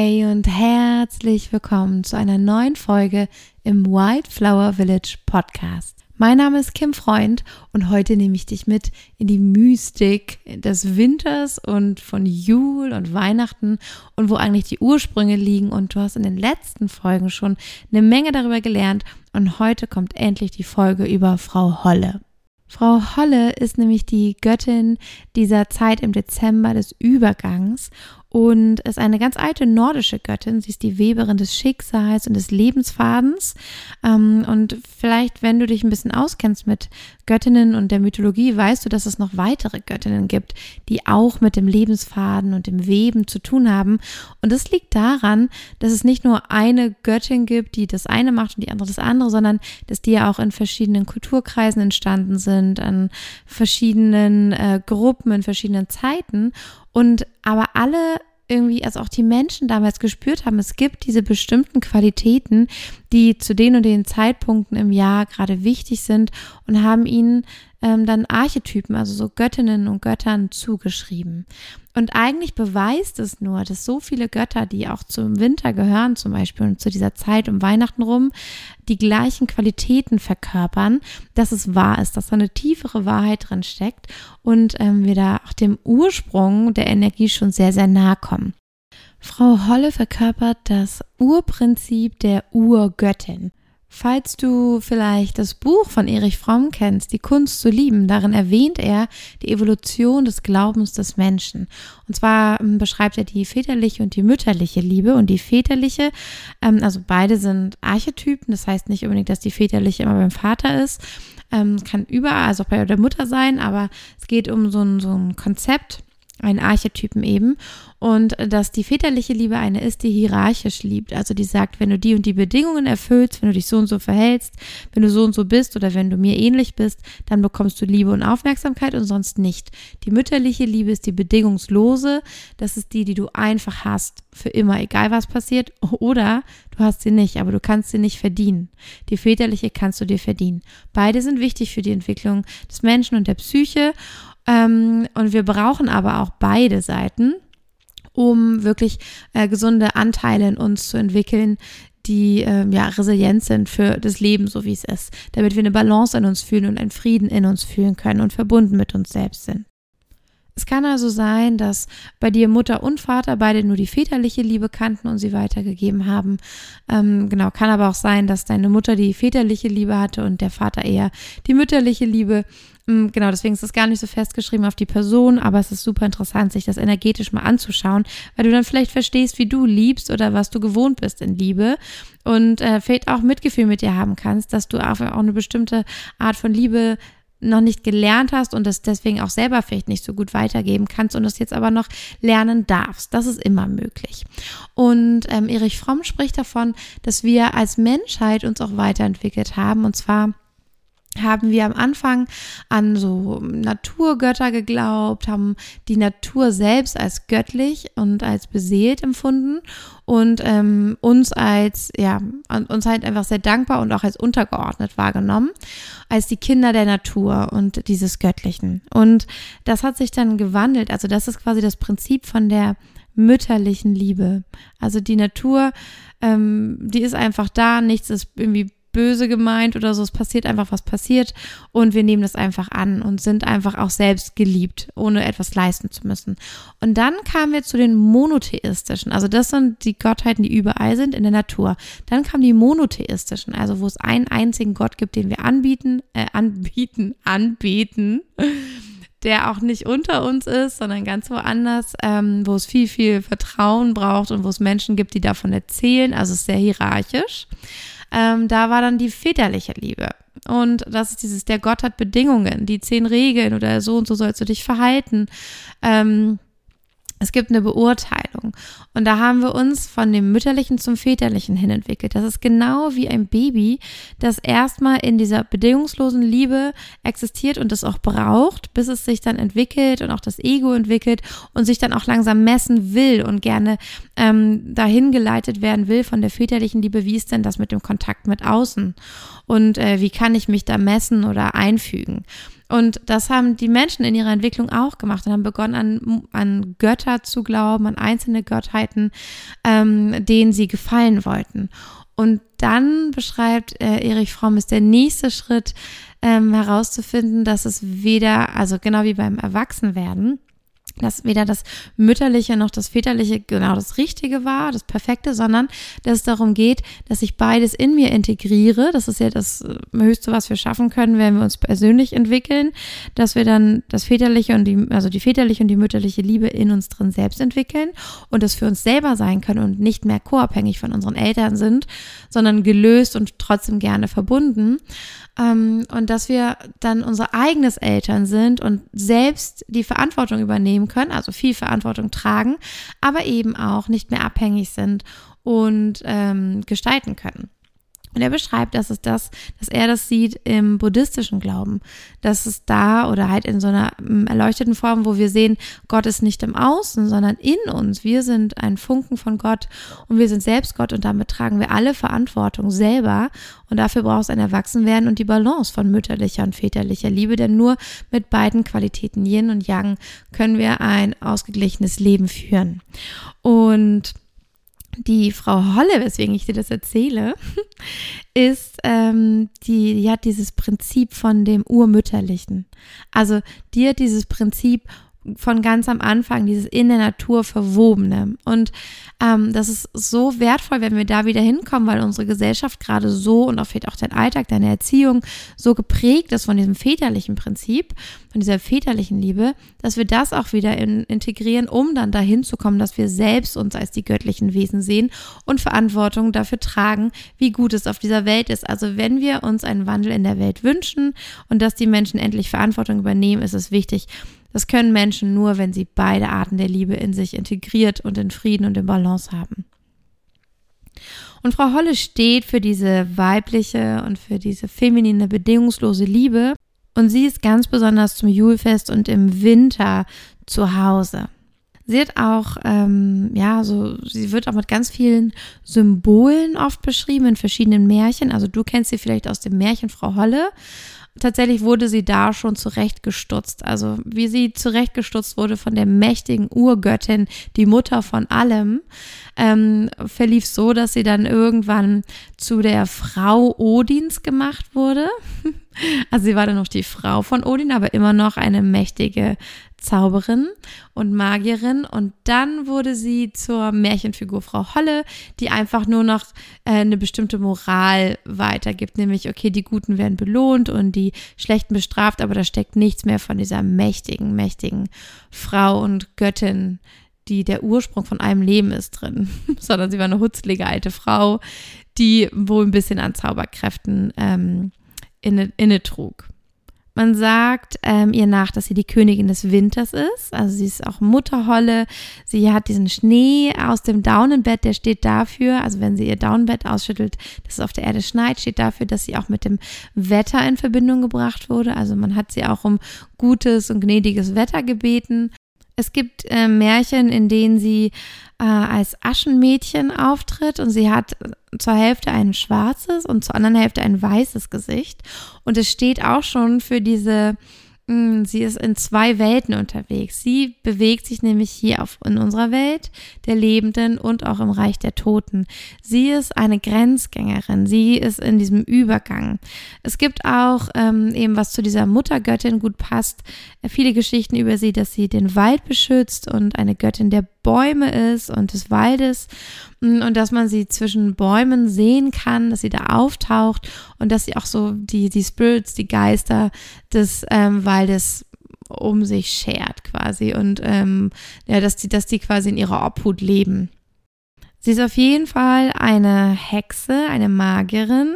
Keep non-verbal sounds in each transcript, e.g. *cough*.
Hey und herzlich willkommen zu einer neuen Folge im Wildflower Village Podcast. Mein Name ist Kim Freund und heute nehme ich dich mit in die Mystik des Winters und von Jul und Weihnachten und wo eigentlich die Ursprünge liegen. Und du hast in den letzten Folgen schon eine Menge darüber gelernt und heute kommt endlich die Folge über Frau Holle. Frau Holle ist nämlich die Göttin dieser Zeit im Dezember des Übergangs und ist eine ganz alte nordische Göttin. Sie ist die Weberin des Schicksals und des Lebensfadens. Ähm, und vielleicht, wenn du dich ein bisschen auskennst mit Göttinnen und der Mythologie, weißt du, dass es noch weitere Göttinnen gibt, die auch mit dem Lebensfaden und dem Weben zu tun haben. Und das liegt daran, dass es nicht nur eine Göttin gibt, die das eine macht und die andere das andere, sondern dass die ja auch in verschiedenen Kulturkreisen entstanden sind, an verschiedenen äh, Gruppen, in verschiedenen Zeiten. Und aber alle irgendwie, also auch die Menschen damals gespürt haben, es gibt diese bestimmten Qualitäten, die zu den und den Zeitpunkten im Jahr gerade wichtig sind und haben ihnen ähm, dann Archetypen, also so Göttinnen und Göttern zugeschrieben. Und eigentlich beweist es nur, dass so viele Götter, die auch zum Winter gehören, zum Beispiel und zu dieser Zeit um Weihnachten rum, die gleichen Qualitäten verkörpern, dass es wahr ist, dass da eine tiefere Wahrheit drin steckt und ähm, wir da auch dem Ursprung der Energie schon sehr, sehr nahe kommen. Frau Holle verkörpert das Urprinzip der Urgöttin. Falls du vielleicht das Buch von Erich Fromm kennst, Die Kunst zu lieben, darin erwähnt er die Evolution des Glaubens des Menschen. Und zwar ähm, beschreibt er die väterliche und die mütterliche Liebe. Und die väterliche, ähm, also beide sind Archetypen, das heißt nicht unbedingt, dass die väterliche immer beim Vater ist. Ähm, kann überall, also bei der Mutter sein, aber es geht um so ein, so ein Konzept, einen Archetypen eben. Und dass die väterliche Liebe eine ist, die hierarchisch liebt. Also die sagt, wenn du die und die Bedingungen erfüllst, wenn du dich so und so verhältst, wenn du so und so bist oder wenn du mir ähnlich bist, dann bekommst du Liebe und Aufmerksamkeit und sonst nicht. Die mütterliche Liebe ist die bedingungslose. Das ist die, die du einfach hast. Für immer, egal was passiert. Oder du hast sie nicht, aber du kannst sie nicht verdienen. Die väterliche kannst du dir verdienen. Beide sind wichtig für die Entwicklung des Menschen und der Psyche. Ähm, und wir brauchen aber auch beide Seiten, um wirklich äh, gesunde Anteile in uns zu entwickeln, die äh, ja resilient sind für das Leben, so wie es ist, damit wir eine Balance in uns fühlen und einen Frieden in uns fühlen können und verbunden mit uns selbst sind. Es kann also sein, dass bei dir Mutter und Vater beide nur die väterliche Liebe kannten und sie weitergegeben haben. Ähm, genau, kann aber auch sein, dass deine Mutter die väterliche Liebe hatte und der Vater eher die mütterliche Liebe. Ähm, genau, deswegen ist es gar nicht so festgeschrieben auf die Person, aber es ist super interessant, sich das energetisch mal anzuschauen, weil du dann vielleicht verstehst, wie du liebst oder was du gewohnt bist in Liebe und äh, vielleicht auch Mitgefühl mit dir haben kannst, dass du auch eine bestimmte Art von Liebe noch nicht gelernt hast und das deswegen auch selber vielleicht nicht so gut weitergeben kannst und das jetzt aber noch lernen darfst. Das ist immer möglich. Und ähm, Erich Fromm spricht davon, dass wir als Menschheit uns auch weiterentwickelt haben und zwar haben wir am Anfang an so Naturgötter geglaubt, haben die Natur selbst als göttlich und als beseelt empfunden und ähm, uns als, ja, uns halt einfach sehr dankbar und auch als untergeordnet wahrgenommen, als die Kinder der Natur und dieses Göttlichen. Und das hat sich dann gewandelt. Also das ist quasi das Prinzip von der mütterlichen Liebe. Also die Natur, ähm, die ist einfach da, nichts ist irgendwie böse gemeint oder so. Es passiert einfach, was passiert. Und wir nehmen das einfach an und sind einfach auch selbst geliebt, ohne etwas leisten zu müssen. Und dann kamen wir zu den monotheistischen. Also das sind die Gottheiten, die überall sind in der Natur. Dann kamen die monotheistischen, also wo es einen einzigen Gott gibt, den wir anbieten, äh, anbieten, *laughs* anbeten der auch nicht unter uns ist, sondern ganz woanders, ähm, wo es viel, viel Vertrauen braucht und wo es Menschen gibt, die davon erzählen. Also es ist sehr hierarchisch ähm, da war dann die väterliche Liebe. Und das ist dieses, der Gott hat Bedingungen, die zehn Regeln oder so und so sollst du dich verhalten. Ähm, es gibt eine Beurteilung. Und da haben wir uns von dem Mütterlichen zum Väterlichen hin entwickelt. Das ist genau wie ein Baby, das erstmal in dieser bedingungslosen Liebe existiert und das auch braucht, bis es sich dann entwickelt und auch das Ego entwickelt und sich dann auch langsam messen will und gerne ähm, dahin geleitet werden will von der väterlichen Liebe. Wie ist denn das mit dem Kontakt mit außen? Und äh, wie kann ich mich da messen oder einfügen? Und das haben die Menschen in ihrer Entwicklung auch gemacht und haben begonnen, an, an Götter zu glauben, an einzelne Gottheiten, ähm, denen sie gefallen wollten. Und dann beschreibt äh, Erich Fromm, ist der nächste Schritt ähm, herauszufinden, dass es weder, also genau wie beim Erwachsenwerden, dass weder das Mütterliche noch das Väterliche genau das Richtige war, das Perfekte, sondern dass es darum geht, dass ich beides in mir integriere. Das ist ja das äh, Höchste, was wir schaffen können, wenn wir uns persönlich entwickeln, dass wir dann das Väterliche und die, also die väterliche und die mütterliche Liebe in uns drin selbst entwickeln und das für uns selber sein können und nicht mehr co-abhängig von unseren Eltern sind, sondern gelöst und trotzdem gerne verbunden. Ähm, und dass wir dann unsere eigenes Eltern sind und selbst die Verantwortung übernehmen können, also viel Verantwortung tragen, aber eben auch nicht mehr abhängig sind und ähm, gestalten können. Und er beschreibt, dass es das, dass er das sieht im buddhistischen Glauben, dass es da oder halt in so einer mm, erleuchteten Form, wo wir sehen, Gott ist nicht im Außen, sondern in uns. Wir sind ein Funken von Gott und wir sind selbst Gott und damit tragen wir alle Verantwortung selber. Und dafür braucht es ein Erwachsenwerden und die Balance von mütterlicher und väterlicher Liebe, denn nur mit beiden Qualitäten Yin und Yang können wir ein ausgeglichenes Leben führen. Und die Frau Holle, weswegen ich dir das erzähle, *laughs* ist, ähm, die, die hat dieses Prinzip von dem Urmütterlichen. Also hat dieses Prinzip von ganz am Anfang, dieses in der Natur verwobene. Und ähm, das ist so wertvoll, wenn wir da wieder hinkommen, weil unsere Gesellschaft gerade so und auch vielleicht auch dein Alltag, deine Erziehung so geprägt ist von diesem väterlichen Prinzip, von dieser väterlichen Liebe, dass wir das auch wieder in, integrieren, um dann dahin zu kommen, dass wir selbst uns als die göttlichen Wesen sehen und Verantwortung dafür tragen, wie gut es auf dieser Welt ist. Also wenn wir uns einen Wandel in der Welt wünschen und dass die Menschen endlich Verantwortung übernehmen, ist es wichtig, das können Menschen nur, wenn sie beide Arten der Liebe in sich integriert und in Frieden und in Balance haben. Und Frau Holle steht für diese weibliche und für diese feminine, bedingungslose Liebe. Und sie ist ganz besonders zum Julfest und im Winter zu Hause. Sie hat auch, ähm, ja, so, sie wird auch mit ganz vielen Symbolen oft beschrieben in verschiedenen Märchen. Also du kennst sie vielleicht aus dem Märchen Frau Holle tatsächlich wurde sie da schon zurechtgestutzt. Also wie sie zurechtgestutzt wurde von der mächtigen Urgöttin, die Mutter von allem, ähm, verlief so, dass sie dann irgendwann zu der Frau Odins gemacht wurde. *laughs* Also sie war dann noch die Frau von Odin, aber immer noch eine mächtige Zauberin und Magierin. Und dann wurde sie zur Märchenfigur Frau Holle, die einfach nur noch äh, eine bestimmte Moral weitergibt, nämlich okay, die Guten werden belohnt und die Schlechten bestraft, aber da steckt nichts mehr von dieser mächtigen, mächtigen Frau und Göttin, die der Ursprung von einem Leben ist drin, *laughs* sondern sie war eine hutzlige alte Frau, die wohl ein bisschen an Zauberkräften ähm, inne, inne trug. Man sagt ähm, ihr nach, dass sie die Königin des Winters ist. Also sie ist auch Mutterholle. Sie hat diesen Schnee aus dem Daunenbett, der steht dafür, also wenn sie ihr Daunenbett ausschüttelt, dass es auf der Erde schneit, steht dafür, dass sie auch mit dem Wetter in Verbindung gebracht wurde. Also man hat sie auch um gutes und gnädiges Wetter gebeten. Es gibt äh, Märchen, in denen sie äh, als Aschenmädchen auftritt und sie hat zur Hälfte ein schwarzes und zur anderen Hälfte ein weißes Gesicht. Und es steht auch schon für diese sie ist in zwei Welten unterwegs. Sie bewegt sich nämlich hier auf, in unserer Welt der Lebenden und auch im Reich der Toten. Sie ist eine Grenzgängerin. Sie ist in diesem Übergang. Es gibt auch ähm, eben, was zu dieser Muttergöttin gut passt, äh, viele Geschichten über sie, dass sie den Wald beschützt und eine Göttin der Bäume ist und des Waldes und dass man sie zwischen Bäumen sehen kann, dass sie da auftaucht und dass sie auch so die, die Spirits, die Geister des ähm, Waldes um sich schert quasi und ähm, ja, dass die, dass die quasi in ihrer Obhut leben. Sie ist auf jeden Fall eine Hexe, eine Magierin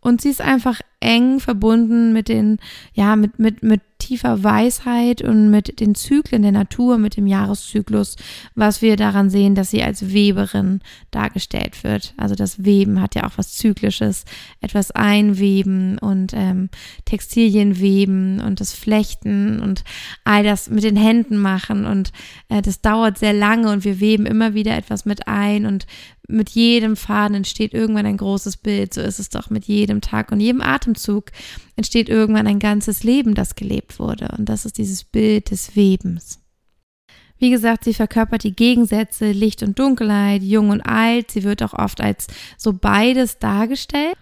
und sie ist einfach eng verbunden mit den, ja, mit, mit, mit tiefer Weisheit und mit den Zyklen der Natur, mit dem Jahreszyklus, was wir daran sehen, dass sie als Weberin dargestellt wird. Also das Weben hat ja auch was Zyklisches, etwas einweben und ähm, Textilien weben und das Flechten und all das mit den Händen machen und äh, das dauert sehr lange und wir weben immer wieder etwas mit ein und mit jedem Faden entsteht irgendwann ein großes Bild. So ist es doch mit jedem Tag und jedem Atemzug entsteht irgendwann ein ganzes Leben, das gelebt wurde. Und das ist dieses Bild des Webens. Wie gesagt, sie verkörpert die Gegensätze Licht und Dunkelheit, jung und alt. Sie wird auch oft als so beides dargestellt.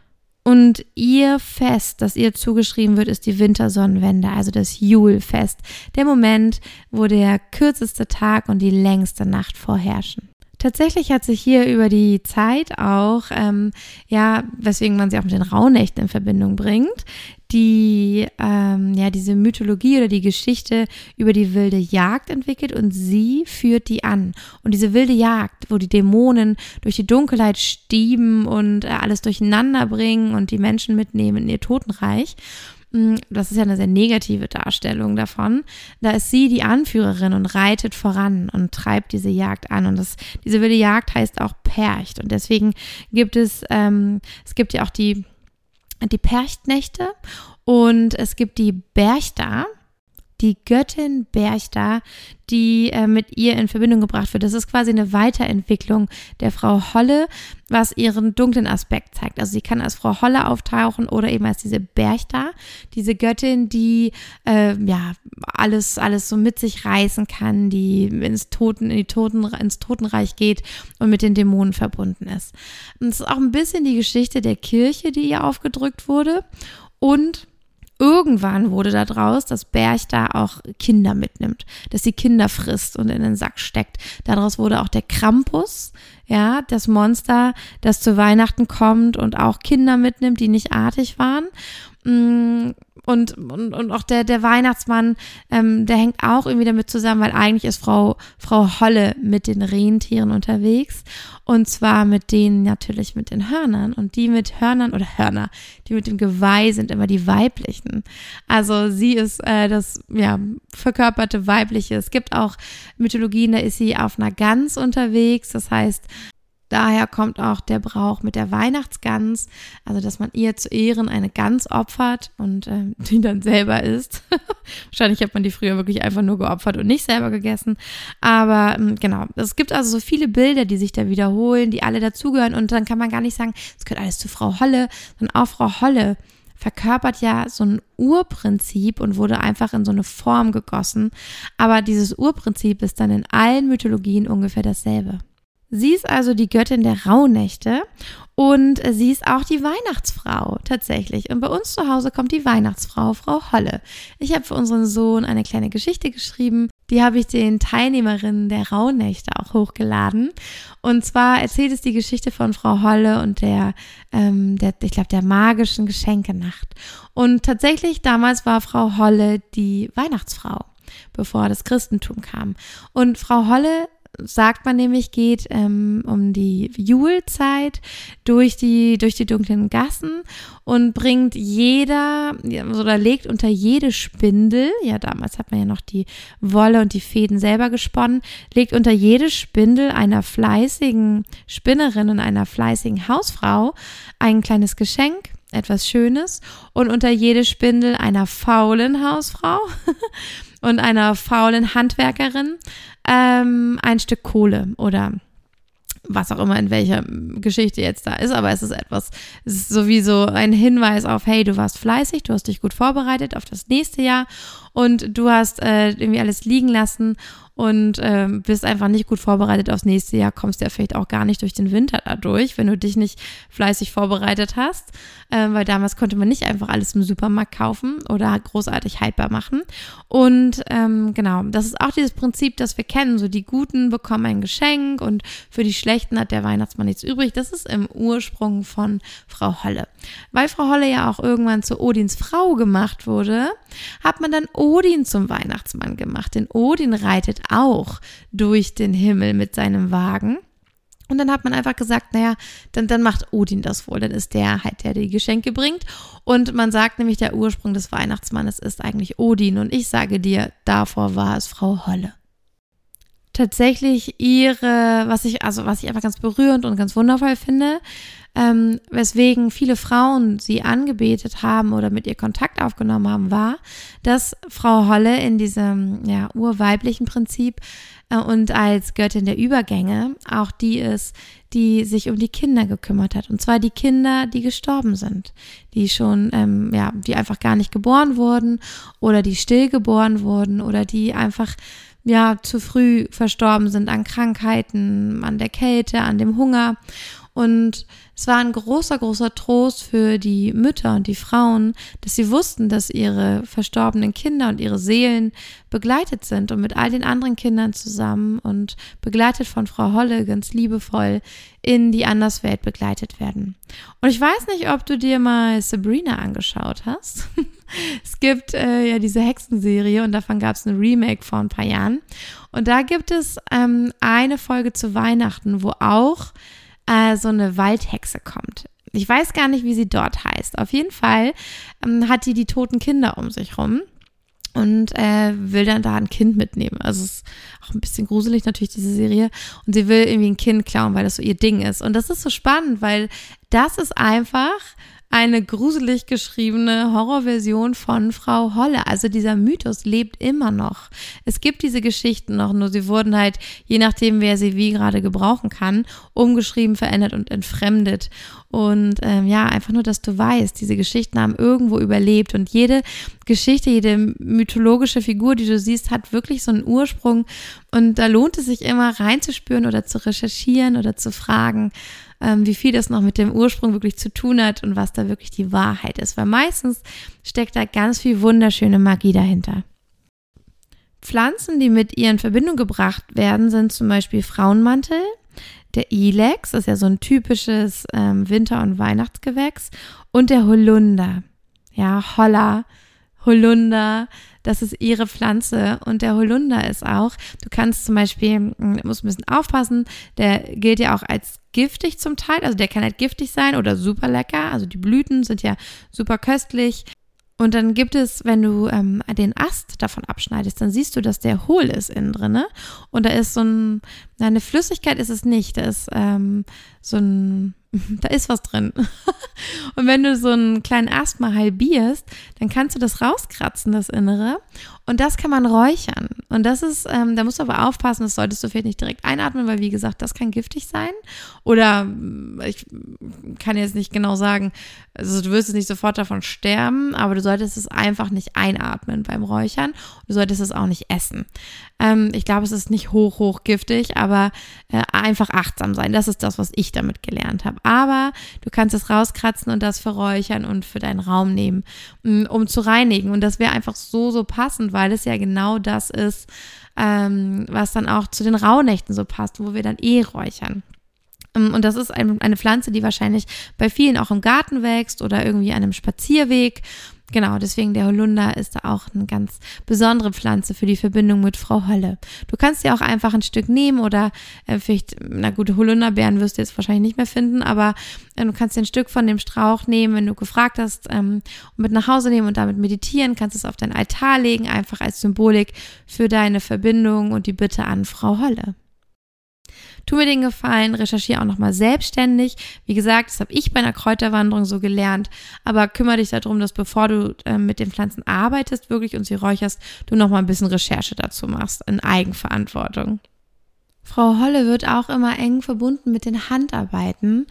Und ihr Fest, das ihr zugeschrieben wird, ist die Wintersonnenwende, also das Julfest. Der Moment, wo der kürzeste Tag und die längste Nacht vorherrschen. Tatsächlich hat sich hier über die Zeit auch, ähm, ja, weswegen man sie auch mit den Rauhnächten in Verbindung bringt, die, ähm, ja, diese Mythologie oder die Geschichte über die wilde Jagd entwickelt und sie führt die an. Und diese wilde Jagd, wo die Dämonen durch die Dunkelheit stieben und äh, alles durcheinander bringen und die Menschen mitnehmen in ihr Totenreich Mm, das ist ja eine sehr negative Darstellung davon, da ist sie die Anführerin und reitet voran und treibt diese Jagd an. Und das, diese wilde Jagd heißt auch Percht. Und deswegen gibt es, ähm, es gibt ja auch die, die Perchtnächte und es gibt die Berchta die Göttin Berchta, die äh, mit ihr in Verbindung gebracht wird. Das ist quasi eine Weiterentwicklung der Frau Holle, was ihren dunklen Aspekt zeigt. Also sie kann als Frau Holle auftauchen oder eben als diese Berchta, diese Göttin, die äh, ja alles alles so mit sich reißen kann, die ins Toten in die Toten ins Totenreich geht und mit den Dämonen verbunden ist. Und es ist auch ein bisschen die Geschichte der Kirche, die ihr aufgedrückt wurde und irgendwann wurde da draus, dass Berch da auch Kinder mitnimmt, dass sie Kinder frisst und in den Sack steckt. Daraus wurde auch der Krampus, ja, das Monster, das zu Weihnachten kommt und auch Kinder mitnimmt, die nicht artig waren. Mm, und, und, und auch der, der Weihnachtsmann, ähm, der hängt auch irgendwie damit zusammen, weil eigentlich ist Frau, Frau Holle mit den Rentieren unterwegs. Und zwar mit denen natürlich mit den Hörnern. Und die mit Hörnern oder Hörner, die mit dem Geweih sind immer die weiblichen. Also sie ist äh, das ja, verkörperte weibliche. Es gibt auch Mythologien, da ist sie auf einer Gans unterwegs. Das heißt, Daher kommt auch der Brauch mit der Weihnachtsgans, also dass man ihr zu Ehren eine Gans opfert und äh, *laughs* die dann selber isst. *laughs* Wahrscheinlich hat man die früher wirklich einfach nur geopfert und nicht selber gegessen. Aber ähm, genau, es gibt also so viele Bilder, die sich da wiederholen, die alle dazugehören und dann kann man gar nicht sagen, es gehört alles zu Frau Holle, sondern auch Frau Holle verkörpert ja so ein Urprinzip und wurde einfach in so eine Form gegossen. Aber dieses Urprinzip ist dann in allen Mythologien ungefähr dasselbe. Sie ist also die Göttin der Rauhnächte und sie ist auch die Weihnachtsfrau tatsächlich. Und bei uns zu Hause kommt die Weihnachtsfrau, Frau Holle. Ich habe für unseren Sohn eine kleine Geschichte geschrieben. Die habe ich den Teilnehmerinnen der Rauhnächte auch hochgeladen. Und zwar erzählt es die Geschichte von Frau Holle und der, ähm, der ich glaube, der magischen Geschenkenacht. Und tatsächlich damals war Frau Holle die Weihnachtsfrau bevor das Christentum kam. Und Frau Holle sagt man nämlich, geht ähm, um die Julezeit durch die, durch die dunklen Gassen und bringt jeder oder legt unter jede Spindel, ja, damals hat man ja noch die Wolle und die Fäden selber gesponnen, legt unter jede Spindel einer fleißigen Spinnerin und einer fleißigen Hausfrau ein kleines Geschenk etwas Schönes. Und unter jede Spindel einer faulen Hausfrau *laughs* und einer faulen Handwerkerin ähm, ein Stück Kohle oder was auch immer in welcher Geschichte jetzt da ist, aber es ist etwas, es ist sowieso ein Hinweis auf, hey, du warst fleißig, du hast dich gut vorbereitet auf das nächste Jahr und du hast äh, irgendwie alles liegen lassen und ähm, bist einfach nicht gut vorbereitet aufs nächste Jahr, kommst ja vielleicht auch gar nicht durch den Winter dadurch, wenn du dich nicht fleißig vorbereitet hast, äh, weil damals konnte man nicht einfach alles im Supermarkt kaufen oder großartig haltbar machen. Und ähm, genau, das ist auch dieses Prinzip, das wir kennen, so die Guten bekommen ein Geschenk und für die Schlechten hat der Weihnachtsmann nichts übrig. Das ist im Ursprung von Frau Holle. Weil Frau Holle ja auch irgendwann zu Odins Frau gemacht wurde, hat man dann Odin zum Weihnachtsmann gemacht. Denn Odin reitet auch durch den Himmel mit seinem Wagen. Und dann hat man einfach gesagt, naja, dann, dann macht Odin das wohl. Dann ist der halt, der die Geschenke bringt. Und man sagt nämlich, der Ursprung des Weihnachtsmannes ist eigentlich Odin. Und ich sage dir, davor war es Frau Holle. Tatsächlich ihre, was ich, also was ich einfach ganz berührend und ganz wundervoll finde, ähm, weswegen viele Frauen sie angebetet haben oder mit ihr Kontakt aufgenommen haben, war, dass Frau Holle in diesem ja, urweiblichen Prinzip äh, und als Göttin der Übergänge auch die ist, die sich um die Kinder gekümmert hat. Und zwar die Kinder, die gestorben sind, die schon, ähm, ja, die einfach gar nicht geboren wurden oder die stillgeboren wurden oder die einfach ja zu früh verstorben sind an Krankheiten, an der Kälte, an dem Hunger. Und es war ein großer, großer Trost für die Mütter und die Frauen, dass sie wussten, dass ihre verstorbenen Kinder und ihre Seelen begleitet sind und mit all den anderen Kindern zusammen und begleitet von Frau Holle ganz liebevoll in die Anderswelt begleitet werden. Und ich weiß nicht, ob du dir mal Sabrina angeschaut hast. *laughs* es gibt äh, ja diese Hexenserie und davon gab es ein Remake vor ein paar Jahren. Und da gibt es ähm, eine Folge zu Weihnachten, wo auch so eine Waldhexe kommt. Ich weiß gar nicht, wie sie dort heißt. Auf jeden Fall ähm, hat die die toten Kinder um sich rum und äh, will dann da ein Kind mitnehmen. Also es ist auch ein bisschen gruselig natürlich diese Serie und sie will irgendwie ein Kind klauen, weil das so ihr Ding ist. Und das ist so spannend, weil das ist einfach eine gruselig geschriebene Horrorversion von Frau Holle. Also dieser Mythos lebt immer noch. Es gibt diese Geschichten noch, nur sie wurden halt, je nachdem, wer sie wie gerade gebrauchen kann, umgeschrieben, verändert und entfremdet. Und ähm, ja, einfach nur, dass du weißt, diese Geschichten haben irgendwo überlebt und jede Geschichte, jede mythologische Figur, die du siehst, hat wirklich so einen Ursprung. Und da lohnt es sich immer reinzuspüren oder zu recherchieren oder zu fragen ähm, wie viel das noch mit dem Ursprung wirklich zu tun hat und was da wirklich die Wahrheit ist. Weil meistens steckt da ganz viel wunderschöne Magie dahinter. Pflanzen, die mit ihr in Verbindung gebracht werden, sind zum Beispiel Frauenmantel, der Ilex, das ist ja so ein typisches ähm, Winter- und Weihnachtsgewächs, und der Holunder. Ja, Holla, Holunder, das ist ihre Pflanze und der Holunder ist auch, du kannst zum Beispiel, hm, musst ein bisschen aufpassen, der gilt ja auch als giftig zum Teil, also der kann halt giftig sein oder super lecker, also die Blüten sind ja super köstlich. Und dann gibt es, wenn du ähm, den Ast davon abschneidest, dann siehst du, dass der hohl ist innen drin. Ne? Und da ist so ein, eine Flüssigkeit ist es nicht, da ist ähm, so ein, *laughs* da ist was drin. *laughs* und wenn du so einen kleinen Ast mal halbierst, dann kannst du das rauskratzen, das Innere. Und das kann man räuchern. Und das ist, ähm, da musst du aber aufpassen, das solltest du vielleicht nicht direkt einatmen, weil wie gesagt, das kann giftig sein. Oder ich kann jetzt nicht genau sagen, also du wirst jetzt nicht sofort davon sterben, aber du solltest es einfach nicht einatmen beim Räuchern. Du solltest es auch nicht essen. Ähm, ich glaube, es ist nicht hoch, hoch giftig, aber äh, einfach achtsam sein. Das ist das, was ich damit gelernt habe. Aber du kannst es rauskratzen und das verräuchern und für deinen Raum nehmen, mm, um zu reinigen. Und das wäre einfach so, so passend, weil es ja genau das ist, ähm, was dann auch zu den Rauhnächten so passt, wo wir dann eh räuchern. Ähm, und das ist eine Pflanze, die wahrscheinlich bei vielen auch im Garten wächst oder irgendwie an einem Spazierweg. Genau, deswegen der Holunder ist da auch eine ganz besondere Pflanze für die Verbindung mit Frau Holle. Du kannst dir auch einfach ein Stück nehmen oder äh, vielleicht, na gut, Holunderbeeren wirst du jetzt wahrscheinlich nicht mehr finden, aber äh, du kannst dir ein Stück von dem Strauch nehmen, wenn du gefragt hast, ähm, und mit nach Hause nehmen und damit meditieren, kannst es auf dein Altar legen, einfach als Symbolik für deine Verbindung und die Bitte an Frau Holle. Tu mir den Gefallen, recherchiere auch nochmal selbstständig. Wie gesagt, das habe ich bei einer Kräuterwanderung so gelernt. Aber kümmere dich darum, dass bevor du äh, mit den Pflanzen arbeitest, wirklich und sie räucherst, du nochmal ein bisschen Recherche dazu machst, in Eigenverantwortung. Frau Holle wird auch immer eng verbunden mit den Handarbeiten,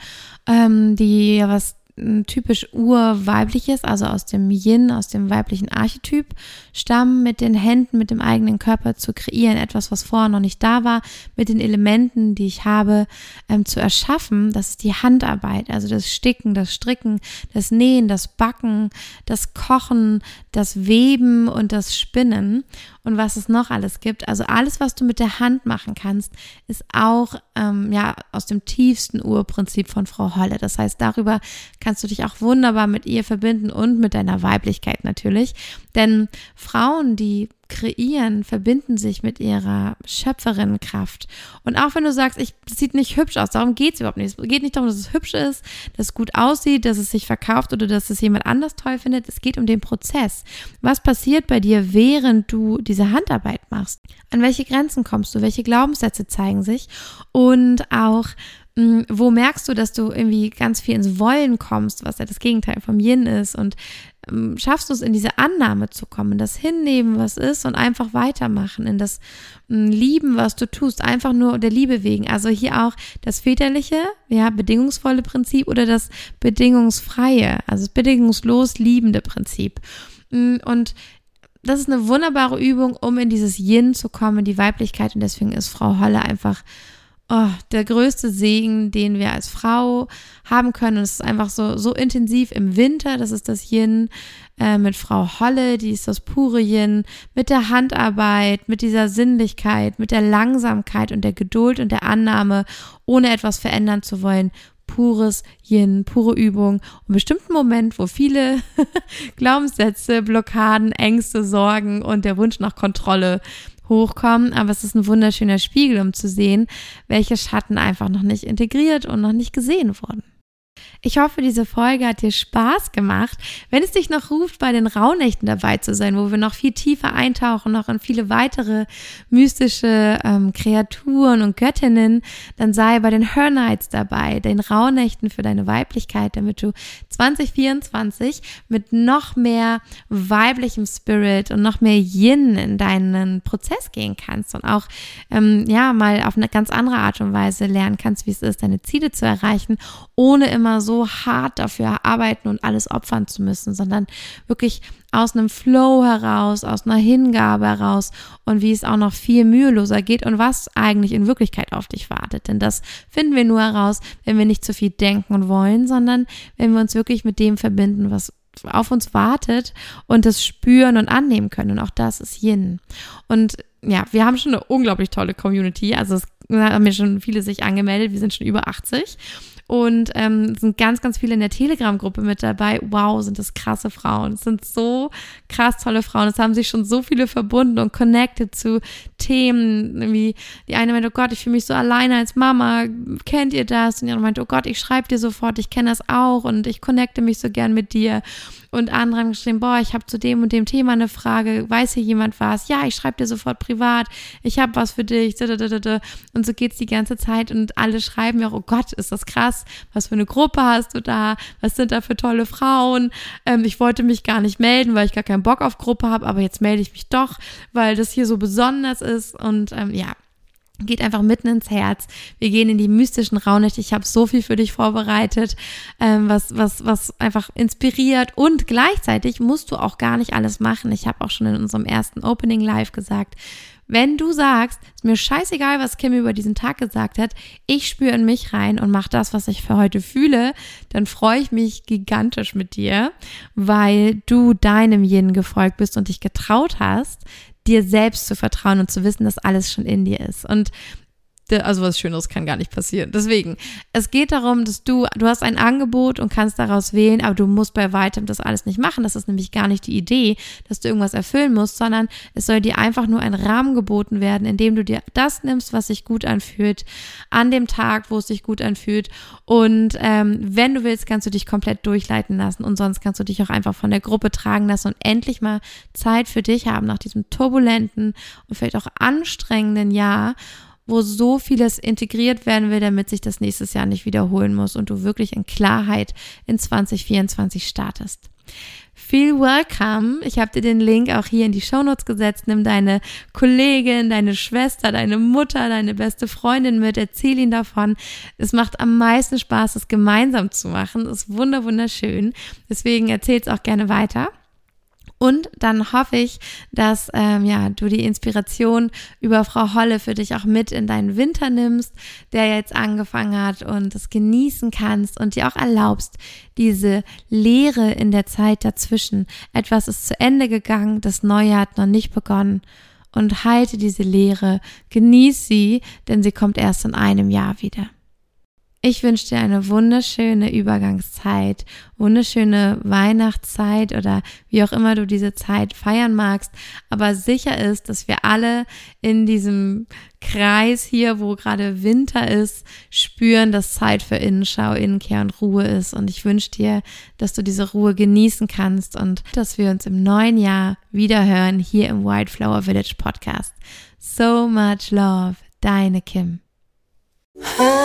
ähm, die ja was typisch urweibliches, also aus dem Yin, aus dem weiblichen Archetyp stammen, mit den Händen, mit dem eigenen Körper zu kreieren, etwas, was vorher noch nicht da war, mit den Elementen, die ich habe, ähm, zu erschaffen. Das ist die Handarbeit, also das Sticken, das Stricken, das Nähen, das Backen, das Kochen, das Weben und das Spinnen und was es noch alles gibt. Also alles, was du mit der Hand machen kannst, ist auch ähm, ja aus dem tiefsten Urprinzip von Frau Holle. Das heißt, darüber kannst du dich auch wunderbar mit ihr verbinden und mit deiner Weiblichkeit natürlich. Denn Frauen, die kreieren, verbinden sich mit ihrer Schöpferinnenkraft. Und auch wenn du sagst, ich, das sieht nicht hübsch aus, darum geht es überhaupt nicht. Es geht nicht darum, dass es hübsch ist, dass es gut aussieht, dass es sich verkauft oder dass es jemand anders toll findet. Es geht um den Prozess. Was passiert bei dir, während du diese Handarbeit machst? An welche Grenzen kommst du? Welche Glaubenssätze zeigen sich? Und auch, wo merkst du, dass du irgendwie ganz viel ins Wollen kommst, was ja das Gegenteil vom Yin ist und ähm, schaffst du es in diese Annahme zu kommen, das Hinnehmen, was ist und einfach weitermachen, in das hm, Lieben, was du tust, einfach nur der Liebe wegen. Also hier auch das väterliche, ja, bedingungsvolle Prinzip oder das bedingungsfreie, also das bedingungslos liebende Prinzip. Und das ist eine wunderbare Übung, um in dieses Yin zu kommen, die Weiblichkeit. Und deswegen ist Frau Holle einfach oh, der größte Segen, den wir als Frau haben können. Und es ist einfach so, so intensiv im Winter. Das ist das Yin äh, mit Frau Holle, die ist das pure Yin, mit der Handarbeit, mit dieser Sinnlichkeit, mit der Langsamkeit und der Geduld und der Annahme, ohne etwas verändern zu wollen. Pures Yin, pure Übung. Und bestimmten Moment, wo viele *laughs* Glaubenssätze, Blockaden, Ängste, Sorgen und der Wunsch nach Kontrolle hochkommen, aber es ist ein wunderschöner Spiegel, um zu sehen, welche Schatten einfach noch nicht integriert und noch nicht gesehen wurden. Ich hoffe, diese Folge hat dir Spaß gemacht. Wenn es dich noch ruft, bei den Rauhnächten dabei zu sein, wo wir noch viel tiefer eintauchen, noch in viele weitere mystische ähm, Kreaturen und Göttinnen, dann sei bei den Her Nights dabei, den Rauhnächten für deine Weiblichkeit, damit du 2024 mit noch mehr weiblichem Spirit und noch mehr Yin in deinen Prozess gehen kannst und auch ähm, ja mal auf eine ganz andere Art und Weise lernen kannst, wie es ist, deine Ziele zu erreichen, ohne immer so so hart dafür arbeiten und alles opfern zu müssen, sondern wirklich aus einem Flow heraus, aus einer Hingabe heraus und wie es auch noch viel müheloser geht und was eigentlich in Wirklichkeit auf dich wartet. Denn das finden wir nur heraus, wenn wir nicht zu viel denken und wollen, sondern wenn wir uns wirklich mit dem verbinden, was auf uns wartet und das spüren und annehmen können. Und auch das ist Yin. Und ja, wir haben schon eine unglaublich tolle Community. Also es haben mir schon viele sich angemeldet. Wir sind schon über 80 und ähm, sind ganz, ganz viele in der Telegram-Gruppe mit dabei. Wow, sind das krasse Frauen. Es sind so krass tolle Frauen. Es haben sich schon so viele verbunden und connected zu Themen. Wie die eine meinte, oh Gott, ich fühle mich so alleine als Mama. Kennt ihr das? Und die andere meinte, oh Gott, ich schreibe dir sofort, ich kenne das auch und ich connecte mich so gern mit dir. Und andere haben geschrieben, boah, ich habe zu dem und dem Thema eine Frage, weiß hier jemand was? Ja, ich schreibe dir sofort privat, ich habe was für dich. Und so geht's die ganze Zeit und alle schreiben mir auch, oh Gott, ist das krass, was für eine Gruppe hast du da? Was sind da für tolle Frauen? Ähm, ich wollte mich gar nicht melden, weil ich gar keinen Bock auf Gruppe habe, aber jetzt melde ich mich doch, weil das hier so besonders ist. Und ähm, ja, Geht einfach mitten ins Herz. Wir gehen in die mystischen Raunächte. Ich habe so viel für dich vorbereitet, ähm, was, was, was einfach inspiriert. Und gleichzeitig musst du auch gar nicht alles machen. Ich habe auch schon in unserem ersten Opening Live gesagt, wenn du sagst, ist mir scheißegal, was Kim über diesen Tag gesagt hat, ich spüre in mich rein und mache das, was ich für heute fühle, dann freue ich mich gigantisch mit dir, weil du deinem Yin gefolgt bist und dich getraut hast, dir selbst zu vertrauen und zu wissen, dass alles schon in dir ist. Und also was Schöneres kann gar nicht passieren. Deswegen, es geht darum, dass du, du hast ein Angebot und kannst daraus wählen, aber du musst bei weitem das alles nicht machen. Das ist nämlich gar nicht die Idee, dass du irgendwas erfüllen musst, sondern es soll dir einfach nur ein Rahmen geboten werden, in dem du dir das nimmst, was sich gut anfühlt, an dem Tag, wo es sich gut anfühlt. Und ähm, wenn du willst, kannst du dich komplett durchleiten lassen und sonst kannst du dich auch einfach von der Gruppe tragen lassen und endlich mal Zeit für dich haben nach diesem turbulenten und vielleicht auch anstrengenden Jahr wo so vieles integriert werden will, damit sich das nächstes Jahr nicht wiederholen muss und du wirklich in Klarheit in 2024 startest. Feel welcome. Ich habe dir den Link auch hier in die Shownotes gesetzt. Nimm deine Kollegin, deine Schwester, deine Mutter, deine beste Freundin mit. Erzähl ihnen davon. Es macht am meisten Spaß, es gemeinsam zu machen. Das ist wunder wunderschön. Deswegen erzähl es auch gerne weiter. Und dann hoffe ich, dass ähm, ja, du die Inspiration über Frau Holle für dich auch mit in deinen Winter nimmst, der jetzt angefangen hat und es genießen kannst und dir auch erlaubst, diese Leere in der Zeit dazwischen. Etwas ist zu Ende gegangen, das Neue hat noch nicht begonnen. Und halte diese Leere, genieß sie, denn sie kommt erst in einem Jahr wieder. Ich wünsche dir eine wunderschöne Übergangszeit, wunderschöne Weihnachtszeit oder wie auch immer du diese Zeit feiern magst. Aber sicher ist, dass wir alle in diesem Kreis hier, wo gerade Winter ist, spüren, dass Zeit für Innenschau, Innenkehr und Ruhe ist. Und ich wünsche dir, dass du diese Ruhe genießen kannst und dass wir uns im neuen Jahr wiederhören hier im Wildflower Village Podcast. So much love, deine Kim. 啊。